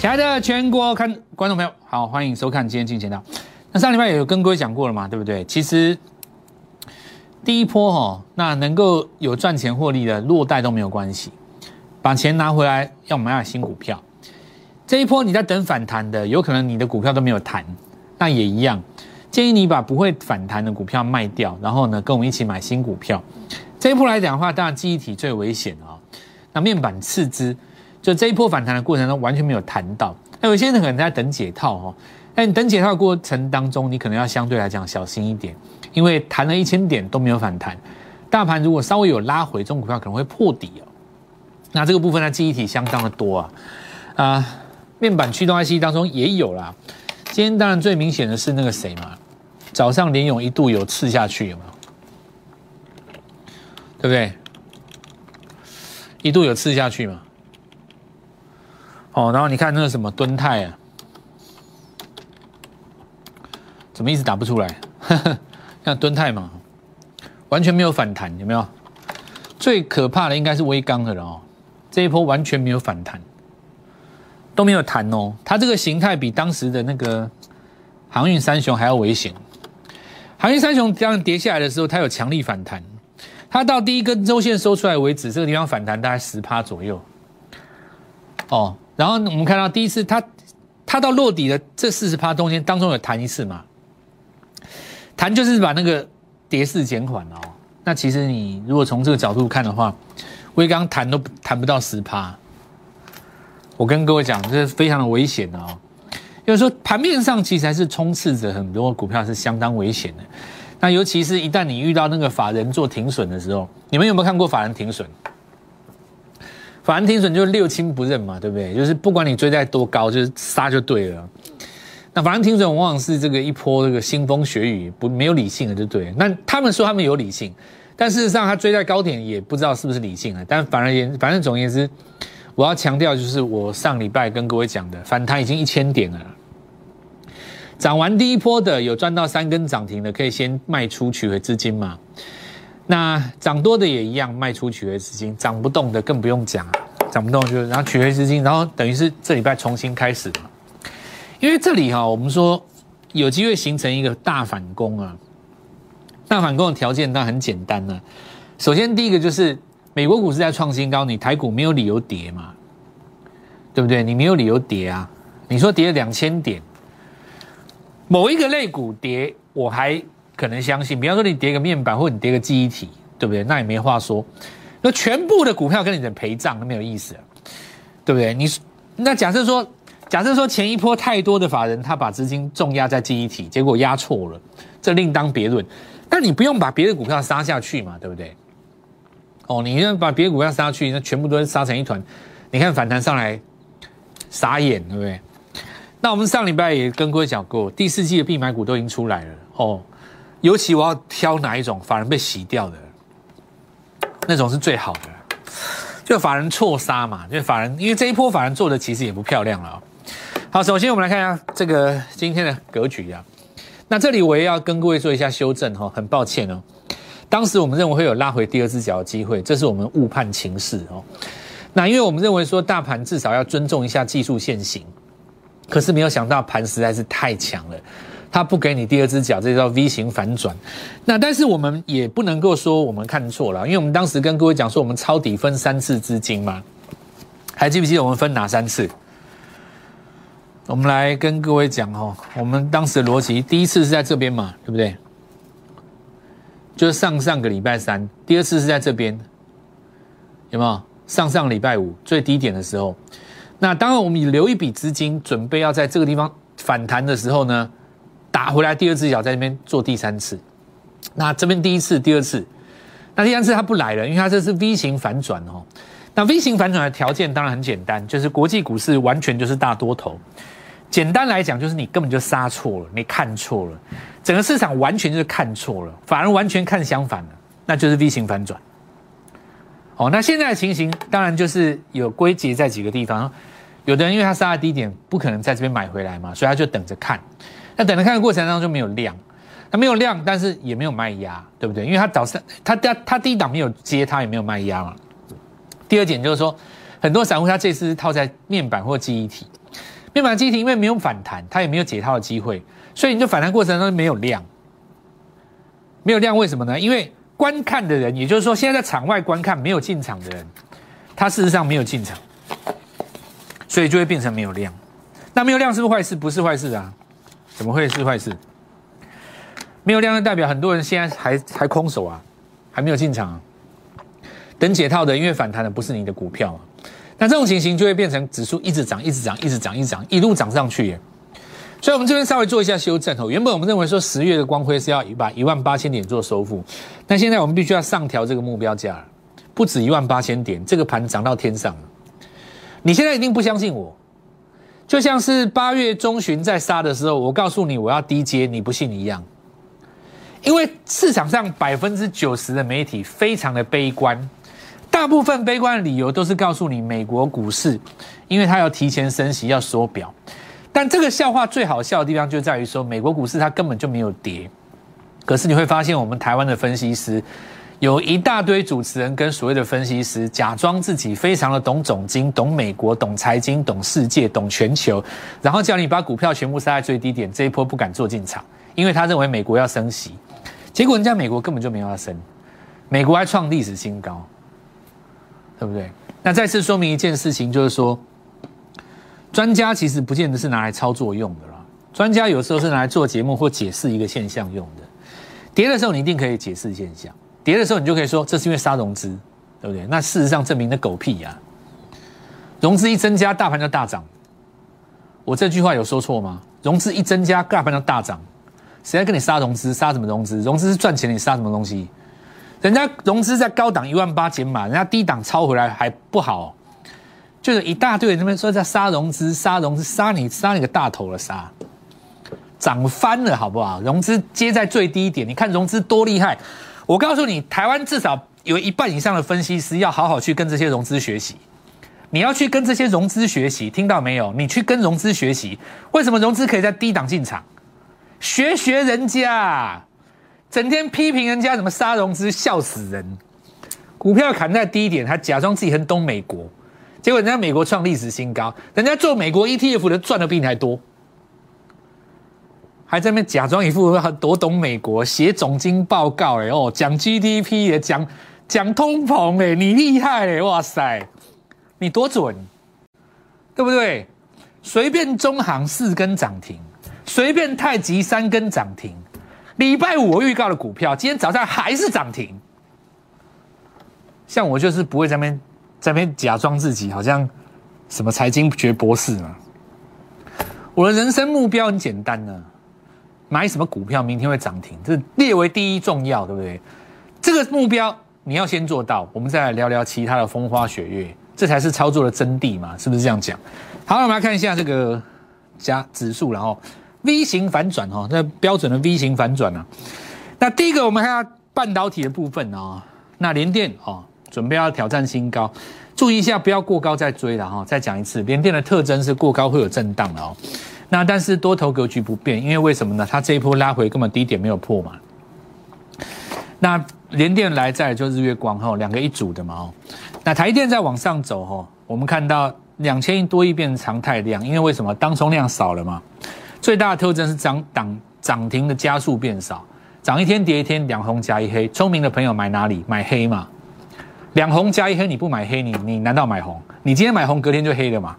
亲爱的全国看观众朋友，好，欢迎收看今天进钱道。那上礼拜也有跟各位讲过了嘛，对不对？其实第一波哈，那能够有赚钱获利的落袋都没有关系，把钱拿回来要买买新股票。这一波你在等反弹的，有可能你的股票都没有弹，那也一样，建议你把不会反弹的股票卖掉，然后呢跟我们一起买新股票。这一波来讲的话，当然记忆体最危险啊，那面板次之。就这一波反弹的过程中完全没有谈到，那有些人可能在等解套哦，但等解套的过程当中，你可能要相对来讲小心一点，因为弹了一千点都没有反弹，大盘如果稍微有拉回，中股票可能会破底哦。那这个部分呢，记忆体相当的多啊，啊，面板驱动 IC 当中也有啦。今天当然最明显的是那个谁嘛，早上联勇一度有刺下去有没有？对不对？一度有刺下去嘛？哦，然后你看那个什么敦泰啊，怎么一直打不出来？像敦泰嘛，完全没有反弹，有没有？最可怕的应该是微钢的了哦，这一波完全没有反弹，都没有弹哦。它这个形态比当时的那个航运三雄还要危险。航运三雄这样跌下来的时候，它有强力反弹，它到第一根周线收出来为止，这个地方反弹大概十趴左右。哦。然后我们看到第一次它，它到落底的这四十趴中间当中有弹一次嘛？弹就是把那个跌势减缓哦。那其实你如果从这个角度看的话，微刚弹都弹不到十趴。我跟各位讲，这是非常的危险的哦。就是说盘面上其实还是充斥着很多股票是相当危险的。那尤其是一旦你遇到那个法人做停损的时候，你们有没有看过法人停损？反正停损就六亲不认嘛，对不对？就是不管你追在多高，就是杀就对了。那反正停损往往是这个一波这个腥风血雨，不没有理性的就对。那他们说他们有理性，但事实上他追在高点也不知道是不是理性啊。但反而言，反正总而言之，我要强调就是我上礼拜跟各位讲的，反弹已经一千点了，涨完第一波的有赚到三根涨停的，可以先卖出取回资金嘛。那涨多的也一样卖出取回资金，涨不动的更不用讲，涨不动就然后取回资金，然后等于是这礼拜重新开始嘛。因为这里哈，我们说有机会形成一个大反攻啊。大反攻的条件当然很简单呢。首先第一个就是美国股市在创新高，你台股没有理由跌嘛，对不对？你没有理由跌啊。你说跌了两千点，某一个类股跌，我还。可能相信，比方说你叠个面板，或者你叠个记忆体，对不对？那也没话说。那全部的股票跟你的陪葬，那没有意思，对不对？你那假设说，假设说前一波太多的法人，他把资金重压在记忆体，结果压错了，这另当别论。但你不用把别的股票杀下去嘛，对不对？哦，你要把别的股票杀下去，那全部都杀成一团。你看反弹上来，傻眼，对不对？那我们上礼拜也跟各位讲过，第四季的必买股都已经出来了，哦。尤其我要挑哪一种法人被洗掉的，那种是最好的，就法人错杀嘛，就法人，因为这一波法人做的其实也不漂亮了。好，首先我们来看一下这个今天的格局啊。那这里我也要跟各位做一下修正哈，很抱歉哦，当时我们认为会有拉回第二只脚的机会，这是我们误判情势哦。那因为我们认为说大盘至少要尊重一下技术线型，可是没有想到盘实在是太强了。他不给你第二只脚，这叫 V 型反转。那但是我们也不能够说我们看错了，因为我们当时跟各位讲说，我们抄底分三次资金嘛，还记不记得我们分哪三次？我们来跟各位讲哦，我们当时的逻辑，第一次是在这边嘛，对不对？就是上上个礼拜三，第二次是在这边，有没有？上上礼拜五最低点的时候，那当然我们留一笔资金，准备要在这个地方反弹的时候呢？打回来第二只脚在那边做第三次，那这边第一次、第二次，那第三次他不来了，因为他这是 V 型反转哦。那 V 型反转的条件当然很简单，就是国际股市完全就是大多头。简单来讲，就是你根本就杀错了，你看错了，整个市场完全就是看错了，反而完全看相反了，那就是 V 型反转。哦，那现在的情形当然就是有归结在几个地方，有的人因为他杀在低点，不可能在这边买回来嘛，所以他就等着看。那等着看的过程当中就没有量，它没有量，但是也没有卖压，对不对？因为它早上它它它第一档没有接，它也没有卖压嘛。第二点就是说，很多散户他这次套在面板或记忆体，面板记忆体因为没有反弹，它也没有解套的机会，所以你就反弹过程当中没有量，没有量，为什么呢？因为观看的人，也就是说现在在场外观看没有进场的人，他事实上没有进场，所以就会变成没有量。那没有量是不是坏事？不是坏事啊，怎么会是坏事？没有量的代表很多人现在还还空手啊，还没有进场，等解套的，因为反弹的不是你的股票啊。那这种情形就会变成指数一直涨，一直涨，一直涨，一直涨，一路涨上去。所以，我们这边稍微做一下修正哦。原本我们认为说十月的光辉是要把一万八千点做收复，但现在我们必须要上调这个目标价，不止一万八千点，这个盘涨到天上了。你现在一定不相信我，就像是八月中旬在杀的时候，我告诉你我要低接，你不信一样。因为市场上百分之九十的媒体非常的悲观，大部分悲观的理由都是告诉你美国股市，因为它要提前升息要缩表。但这个笑话最好笑的地方就在于说，美国股市它根本就没有跌，可是你会发现我们台湾的分析师有一大堆主持人跟所谓的分析师假装自己非常的懂总经、懂美国、懂财经、懂世界、懂全球，然后叫你把股票全部杀在最低点，这一波不敢做进场，因为他认为美国要升息，结果人家美国根本就没有要升，美国还创历史新高，对不对？那再次说明一件事情，就是说。专家其实不见得是拿来操作用的啦，专家有时候是拿来做节目或解释一个现象用的。跌的时候你一定可以解释现象，跌的时候你就可以说这是因为杀融资，对不对？那事实上证明的狗屁呀！融资一增加，大盘就大涨。我这句话有说错吗？融资一增加，大盘就大涨。谁在跟你杀融资？杀什么融资？融资是赚钱，你杀什么东西？人家融资在高档一万八减码，人家低档抄回来还不好。就是一大堆人那边说在杀融资，杀融资，杀你，杀你个大头了，杀，涨翻了，好不好？融资接在最低点，你看融资多厉害！我告诉你，台湾至少有一半以上的分析师要好好去跟这些融资学习。你要去跟这些融资学习，听到没有？你去跟融资学习，为什么融资可以在低档进场？学学人家，整天批评人家怎么杀融资，笑死人！股票砍在低点，还假装自己很懂美国。结果人家美国创历史新高，人家做美国 ETF 的赚的比你还多，还在那边假装一副多懂美国，写总经报告哎哦，讲 GDP 也，讲讲通膨哎，你厉害哎，哇塞，你多准，对不对？随便中行四根涨停，随便太极三根涨停，礼拜五我预告的股票，今天早上还是涨停。像我就是不会在那边。在那边假装自己好像什么财经学博士嘛？我的人生目标很简单呢，买什么股票明天会涨停，这列为第一重要，对不对？这个目标你要先做到，我们再来聊聊其他的风花雪月，这才是操作的真谛嘛？是不是这样讲？好，我们来看一下这个加指数，然后 V 型反转哈，那标准的 V 型反转啊。那第一个我们看下半导体的部分啊，那联电啊。准备要挑战新高，注意一下，不要过高再追了哈。再讲一次，联电的特征是过高会有震荡的哦。那但是多头格局不变，因为为什么呢？它这一波拉回根本低点没有破嘛。那联电来在就日月光哈，两个一组的嘛哦。那台电在往上走哈，我们看到两千亿多亿变成常态量，因为为什么？当冲量少了嘛。最大的特征是涨涨涨停的加速变少，涨一天跌一天，两红加一黑。聪明的朋友买哪里？买黑嘛。两红加一黑，你不买黑，你你难道买红？你今天买红，隔天就黑了嘛？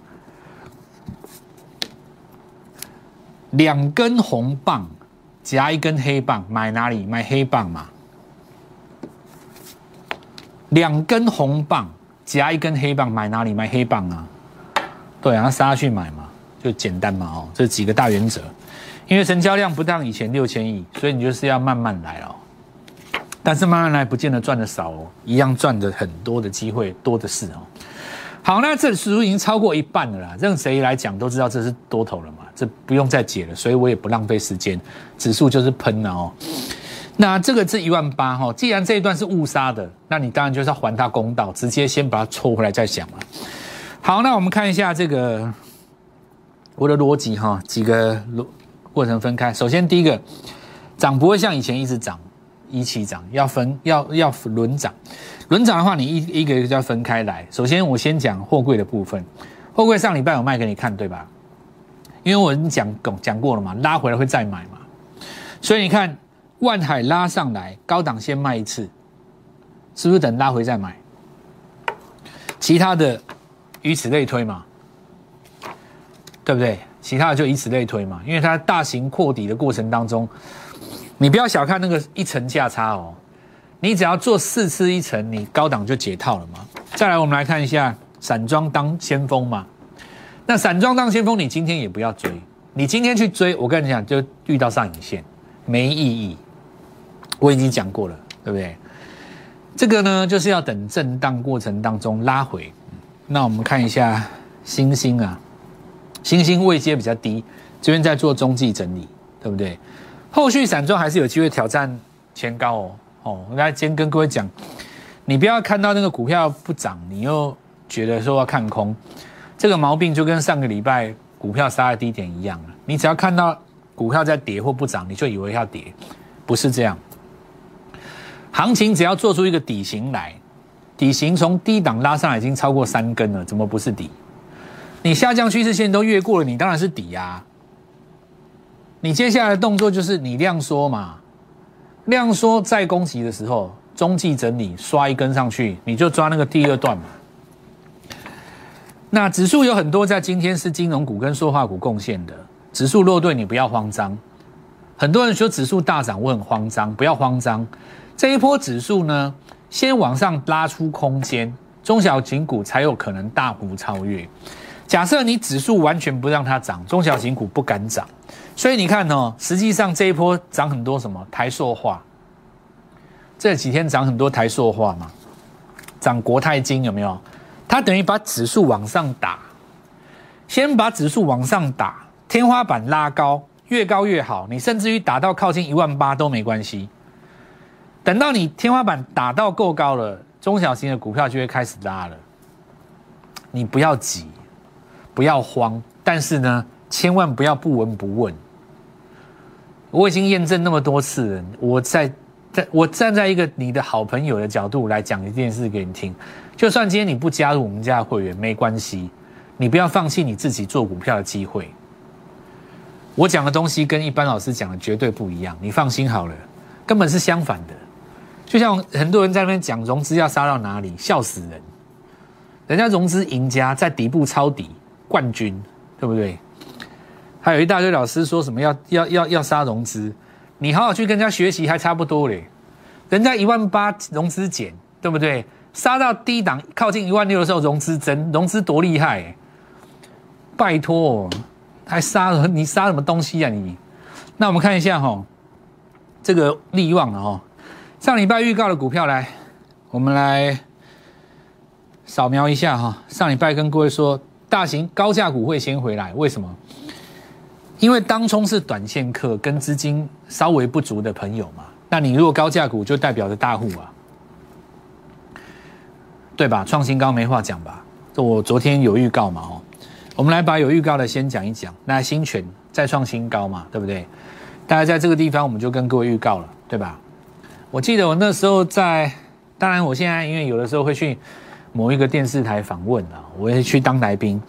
两根红棒夹一根黑棒，买哪里？买黑棒嘛？两根红棒夹一根黑棒，买哪里？买黑棒啊？对啊，杀去买嘛，就简单嘛哦，这几个大原则。因为成交量不当以前六千亿，所以你就是要慢慢来哦。但是慢慢来，不见得赚的少哦，一样赚的很多的机会多的是哦。好，那这指数已经超过一半了啦，任谁来讲都知道这是多头了嘛，这不用再解了，所以我也不浪费时间，指数就是喷了哦。那这个是一万八哈，既然这一段是误杀的，那你当然就是要还他公道，直接先把它抽回来再想了。好，那我们看一下这个我的逻辑哈，几个逻过程分开。首先第一个，涨不会像以前一直涨。一起涨要分要要轮涨，轮涨的话，你一一个一个就要分开来。首先，我先讲货柜的部分。货柜上礼拜有卖给你看，对吧？因为我已经讲讲过了嘛，拉回来会再买嘛。所以你看，万海拉上来，高档先卖一次，是不是等拉回再买？其他的，以此类推嘛，对不对？其他的就以此类推嘛，因为它大型扩底的过程当中，你不要小看那个一层价差哦，你只要做四次一层，你高档就解套了嘛。再来，我们来看一下散装当先锋嘛。那散装当先锋，你今天也不要追，你今天去追，我跟你讲，就遇到上影线。没意义，我已经讲过了，对不对？这个呢，就是要等震荡过程当中拉回。那我们看一下星星啊，星星位阶比较低，这边在做中继整理，对不对？后续散装还是有机会挑战前高哦。哦，我来先跟各位讲，你不要看到那个股票不涨，你又觉得说要看空，这个毛病就跟上个礼拜股票杀的低点一样了。你只要看到。股票在跌或不涨，你就以为要跌，不是这样。行情只要做出一个底型来，底型从低档拉上来已经超过三根了，怎么不是底？你下降趋势线都越过了，你当然是底呀。你接下来的动作就是你量缩嘛，量缩再攻击的时候，中继整理刷一根上去，你就抓那个第二段嘛。那指数有很多在今天是金融股跟塑化股贡献的。指数落队，你不要慌张。很多人说指数大涨，我很慌张，不要慌张。这一波指数呢，先往上拉出空间，中小型股才有可能大幅超越。假设你指数完全不让它涨，中小型股不敢涨。所以你看哦，实际上这一波涨很多什么台塑化，这几天涨很多台塑化嘛，涨国泰金有没有？它等于把指数往上打，先把指数往上打。天花板拉高，越高越好。你甚至于打到靠近一万八都没关系。等到你天花板打到够高了，中小型的股票就会开始拉了。你不要急，不要慌，但是呢，千万不要不闻不问。我已经验证那么多次了，我在在我站在一个你的好朋友的角度来讲一件事给你听。就算今天你不加入我们家的会员，没关系，你不要放弃你自己做股票的机会。我讲的东西跟一般老师讲的绝对不一样，你放心好了，根本是相反的。就像很多人在那边讲融资要杀到哪里，笑死人。人家融资赢家在底部抄底冠军，对不对？还有一大堆老师说什么要要要要杀融资，你好好去跟人家学习还差不多嘞。人家一万八融资减，对不对？杀到低档靠近一万六的时候融资增，融资多厉害？拜托。还杀了你杀什么东西啊你？那我们看一下哈，这个利旺了哈，上礼拜预告的股票来，我们来扫描一下哈。上礼拜跟各位说，大型高价股会先回来，为什么？因为当冲是短线客跟资金稍微不足的朋友嘛。那你如果高价股就代表着大户啊，对吧？创新高没话讲吧？这我昨天有预告嘛哦。我们来把有预告的先讲一讲。那新权再创新高嘛，对不对？大家在这个地方，我们就跟各位预告了，对吧？我记得我那时候在，当然我现在因为有的时候会去某一个电视台访问啊，我也去当来宾。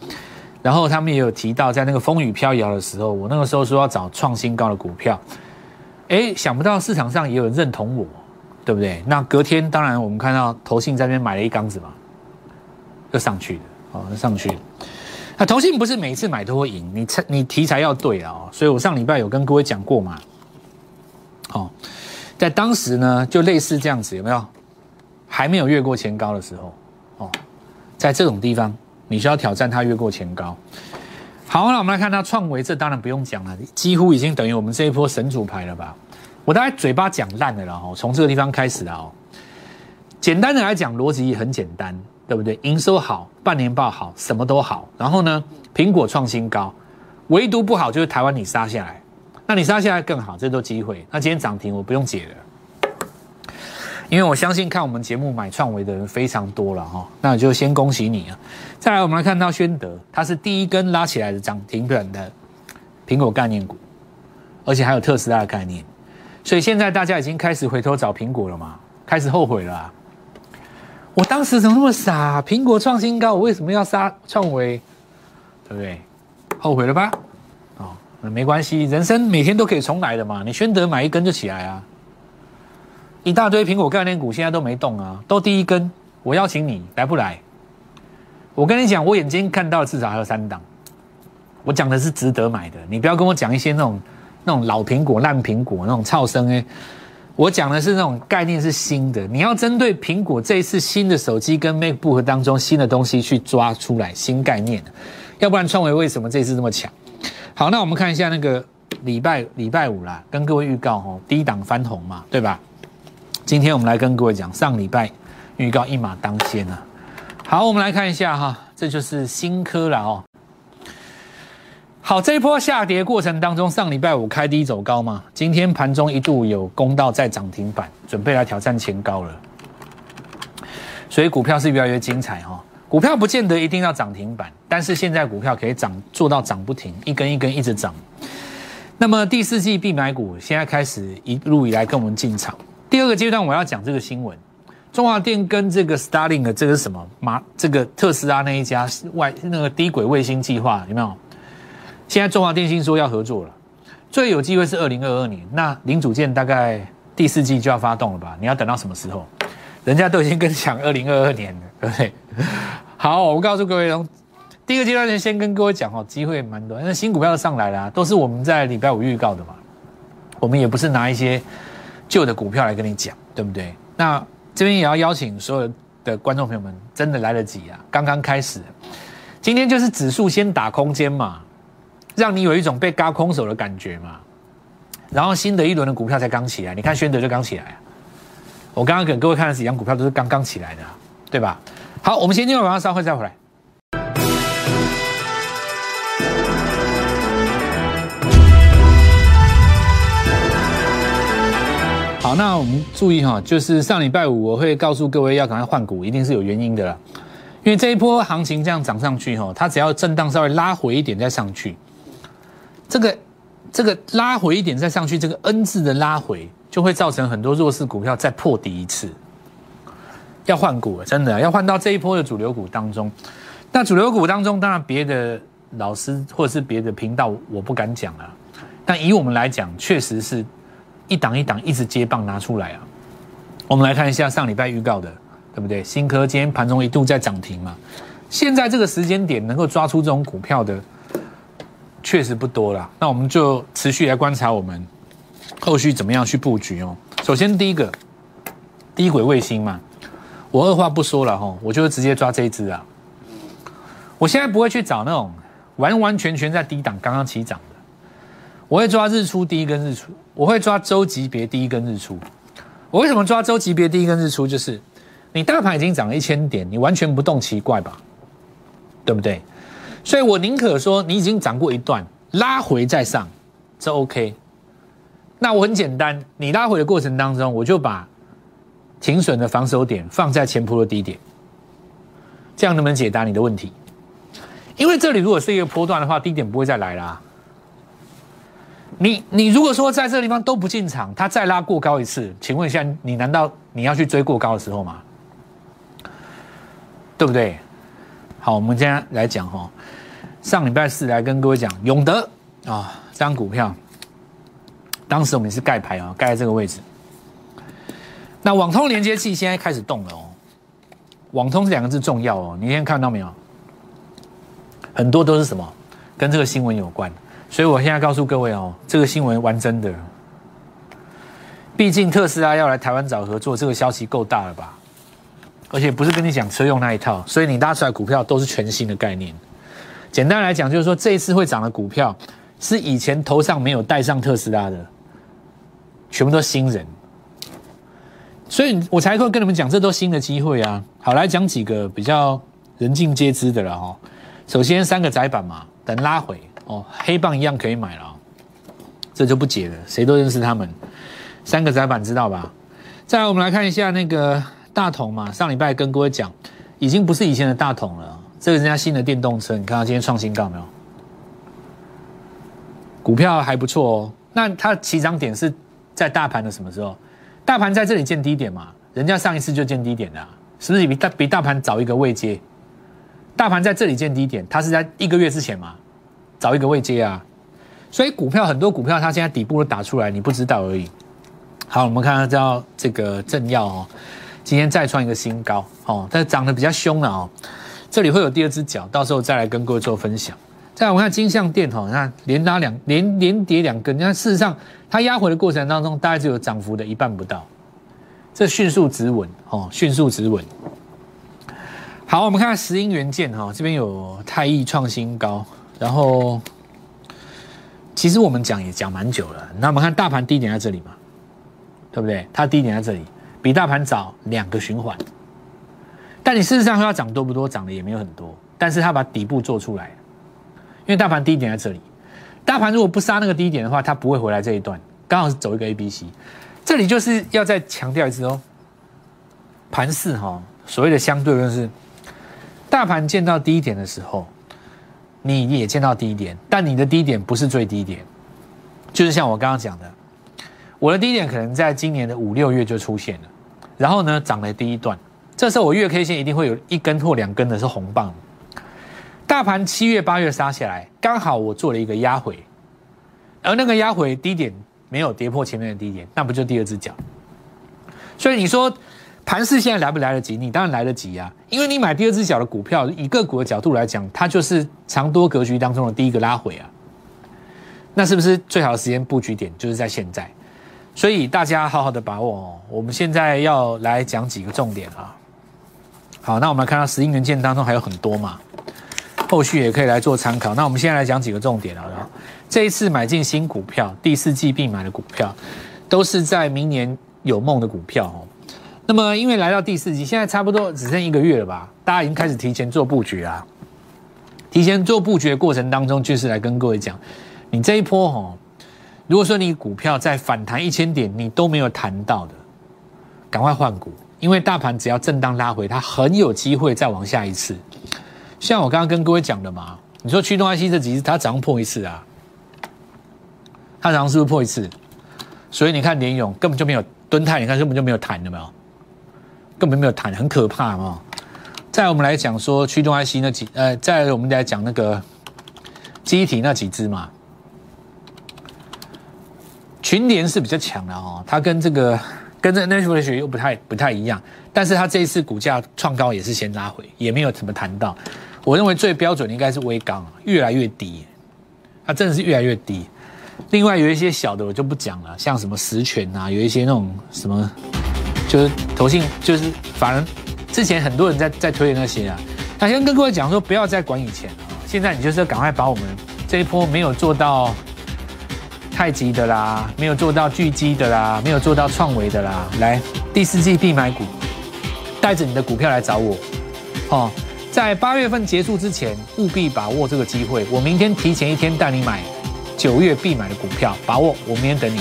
然后他们也有提到，在那个风雨飘摇的时候，我那个时候说要找创新高的股票。哎，想不到市场上也有人认同我，对不对？那隔天当然我们看到投信在那边买了一缸子嘛，就上去了，哦，上去。那投信不是每次买都会赢，你猜你题材要对啊，所以我上礼拜有跟各位讲过嘛，哦，在当时呢就类似这样子，有没有？还没有越过前高的时候，哦，在这种地方你需要挑战它越过前高。好，那我们来看它创维，这当然不用讲了，几乎已经等于我们这一波神主牌了吧？我大概嘴巴讲烂了，然后从这个地方开始了哦。简单的来讲，逻辑很简单。对不对？营收好，半年报好，什么都好。然后呢，苹果创新高，唯独不好就是台湾你杀下来。那你杀下来更好，这都机会。那今天涨停我不用解了，因为我相信看我们节目买创维的人非常多了哈。那就先恭喜你啊！再来，我们来看到宣德，它是第一根拉起来的涨停板的苹果概念股，而且还有特斯拉的概念。所以现在大家已经开始回头找苹果了嘛？开始后悔了。我当时怎么那么傻？苹果创新高，我为什么要杀创维？对不对？后悔了吧？哦没关系，人生每天都可以重来的嘛。你宣德买一根就起来啊，一大堆苹果概念股现在都没动啊，都第一根。我邀请你来不来？我跟你讲，我眼睛看到至少还有三档。我讲的是值得买的，你不要跟我讲一些那种那种老苹果、烂苹果那种噪声哎。我讲的是那种概念是新的，你要针对苹果这一次新的手机跟 MacBook 当中新的东西去抓出来新概念，要不然创维为什么这次这么强？好，那我们看一下那个礼拜礼拜五啦，跟各位预告哦，低档翻红嘛，对吧？今天我们来跟各位讲，上礼拜预告一马当先啊。好，我们来看一下哈，这就是新科了哦。好，这一波下跌过程当中，上礼拜五开低走高嘛，今天盘中一度有攻到在涨停板，准备来挑战前高了，所以股票是越来越精彩哈。股票不见得一定要涨停板，但是现在股票可以涨做到涨不停，一根一根一直涨。那么第四季必买股现在开始一路以来跟我们进场。第二个阶段我要讲这个新闻，中华电跟这个 Starlink 这个是什么？马这个特斯拉那一家外那个低轨卫星计划有没有？现在中华电信说要合作了，最有机会是二零二二年。那零组件大概第四季就要发动了吧？你要等到什么时候？人家都已经跟讲二零二二年了，对不对？好，我告诉各位，第一个阶段先跟各位讲哦，机会蛮多，因为新股票上来了，都是我们在礼拜五预告的嘛。我们也不是拿一些旧的股票来跟你讲，对不对？那这边也要邀请所有的观众朋友们，真的来得及啊！刚刚开始，今天就是指数先打空间嘛。让你有一种被嘎空手的感觉嘛，然后新的一轮的股票才刚起来，你看宣德就刚起来啊。我刚刚给各位看的几张股票都是刚刚起来的，对吧？好，我们先进入晚上稍后再回来。那我们注意哈，就是上礼拜五我会告诉各位要赶快换股，一定是有原因的啦。因为这一波行情这样涨上去哈，它只要震荡稍微拉回一点再上去。这个这个拉回一点再上去，这个 N 字的拉回就会造成很多弱势股票再破底一次，要换股了，真的要换到这一波的主流股当中。那主流股当中，当然别的老师或者是别的频道我不敢讲啊，但以我们来讲，确实是一档一档一直接棒拿出来啊。我们来看一下上礼拜预告的，对不对？新科今天盘中一度在涨停嘛，现在这个时间点能够抓出这种股票的。确实不多了，那我们就持续来观察我们后续怎么样去布局哦。首先第一个低轨卫星嘛，我二话不说了哈，我就直接抓这一只啊。我现在不会去找那种完完全全在低档刚刚起涨，我会抓日出第一根日出，我会抓周级别第一根日出。我为什么抓周级别第一根日出？就是你大盘已经涨了一千点，你完全不动奇怪吧？对不对？所以我宁可说你已经涨过一段，拉回再上，这 OK。那我很简单，你拉回的过程当中，我就把停损的防守点放在前坡的低点，这样能不能解答你的问题？因为这里如果是一个波段的话，低点不会再来啦。你你如果说在这个地方都不进场，它再拉过高一次，请问一下，你难道你要去追过高的时候吗？对不对？好，我们今天来讲哈，上礼拜四来跟各位讲永德啊，这张股票，当时我们是盖牌啊，盖在这个位置。那网通连接器现在开始动了哦，网通这两个字重要哦，你今天看到没有？很多都是什么跟这个新闻有关，所以我现在告诉各位哦，这个新闻玩真的，毕竟特斯拉要来台湾找合作，这个消息够大了吧？而且不是跟你讲车用那一套，所以你拉出来股票都是全新的概念。简单来讲，就是说这一次会涨的股票是以前头上没有带上特斯拉的，全部都是新人。所以我才会跟你们讲，这都新的机会啊。好，来讲几个比较人尽皆知的了哈。首先三个窄板嘛，等拉回哦，黑棒一样可以买了，这就不解了，谁都认识他们。三个窄板知道吧？再来，我们来看一下那个。大同嘛，上礼拜跟各位讲，已经不是以前的大同了。这个人家新的电动车，你看它今天创新高没有？股票还不错哦。那它起涨点是在大盘的什么时候？大盘在这里见低点嘛？人家上一次就见低点的，是不是比大比大盘早一个位阶？大盘在这里见低点，它是在一个月之前嘛，找一个位阶啊。所以股票很多股票它现在底部都打出来，你不知道而已。好，我们看到这个正耀哦，今天再创一个新高哦，但是涨得比较凶了哦。这里会有第二只脚，到时候再来跟各位做分享。再我们看金相电哈，你看连拉两连连跌两根，你看事实上它压回的过程当中，大概只有涨幅的一半不到，这迅速止稳哦，迅速止稳。好，我们看石英元件哈，这边有泰益创新高，然后其实我们讲也讲蛮久了。那我们看大盘低点在这里嘛，对不对？它低点在这里，比大盘早两个循环。但你事实上说要涨多不多，涨的也没有很多，但是它把底部做出来，因为大盘低点在这里，大盘如果不杀那个低点的话，它不会回来这一段，刚好是走一个 A B C，这里就是要再强调一次哦，盘势哈，所谓的相对论是，大盘见到低点的时候，你也见到低点，但你的低点不是最低点，就是像我刚刚讲的，我的低点可能在今年的五六月就出现了，然后呢涨了第一段。这时候我月 K 线一定会有一根或两根的是红棒，大盘七月八月杀下来，刚好我做了一个压回，而那个压回低点没有跌破前面的低点，那不就第二只脚？所以你说盘势现在来不来得及？你当然来得及啊，因为你买第二只脚的股票，以个股的角度来讲，它就是长多格局当中的第一个拉回啊。那是不是最好的时间布局点就是在现在？所以大家好好的把握哦。我们现在要来讲几个重点啊。好，那我们看到石英元件当中还有很多嘛，后续也可以来做参考。那我们现在来讲几个重点啊。这一次买进新股票，第四季必买的股票，都是在明年有梦的股票哦。那么因为来到第四季，现在差不多只剩一个月了吧，大家已经开始提前做布局啊。提前做布局的过程当中，就是来跟各位讲，你这一波哦，如果说你股票在反弹一千点，你都没有谈到的，赶快换股。因为大盘只要震荡拉回，它很有机会再往下一次。像我刚刚跟各位讲的嘛，你说驱动 IC 这几次它早上破一次啊，它早上是不是破一次？所以你看联勇根本就没有蹲太，你看根本就没有弹，有没有？根本没有谈，很可怕嘛。再我们来讲说驱动 IC 那几呃，再我们来讲那个机体那几只嘛，群联是比较强的哦，它跟这个。跟这 Netflix 又不太不太一样，但是它这一次股价创高也是先拉回，也没有怎么谈到。我认为最标准的应该是微钢，越来越低，它真的是越来越低。另外有一些小的我就不讲了，像什么实权啊，有一些那种什么，就是投信，就是反正之前很多人在在推那些啊。那先跟各位讲说，不要再管以前了，现在你就是要赶快把我们这一波没有做到。太极的啦，没有做到巨基的啦，没有做到创维的啦。来，第四季必买股，带着你的股票来找我。哦，在八月份结束之前，务必把握这个机会。我明天提前一天带你买九月必买的股票，把握，我明天等你。